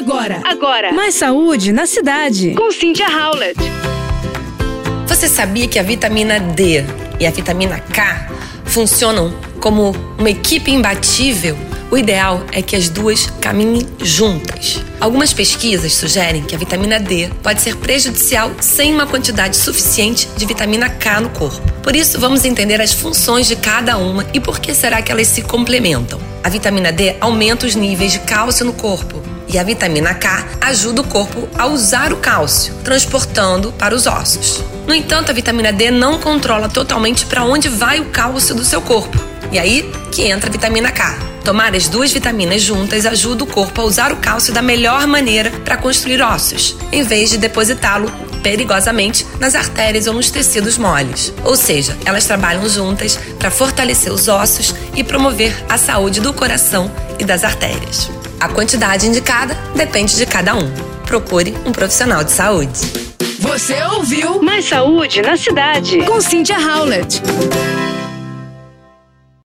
Agora, agora. Mais saúde na cidade. Com Cynthia Howlett. Você sabia que a vitamina D e a vitamina K funcionam como uma equipe imbatível? O ideal é que as duas caminhem juntas. Algumas pesquisas sugerem que a vitamina D pode ser prejudicial sem uma quantidade suficiente de vitamina K no corpo. Por isso, vamos entender as funções de cada uma e por que será que elas se complementam. A vitamina D aumenta os níveis de cálcio no corpo, e a vitamina K ajuda o corpo a usar o cálcio, transportando para os ossos. No entanto, a vitamina D não controla totalmente para onde vai o cálcio do seu corpo. E aí que entra a vitamina K. Tomar as duas vitaminas juntas ajuda o corpo a usar o cálcio da melhor maneira para construir ossos, em vez de depositá-lo perigosamente nas artérias ou nos tecidos moles. Ou seja, elas trabalham juntas para fortalecer os ossos e promover a saúde do coração e das artérias. A quantidade indicada depende de cada um. Procure um profissional de saúde. Você ouviu Mais Saúde na Cidade. Com Cynthia Howlett.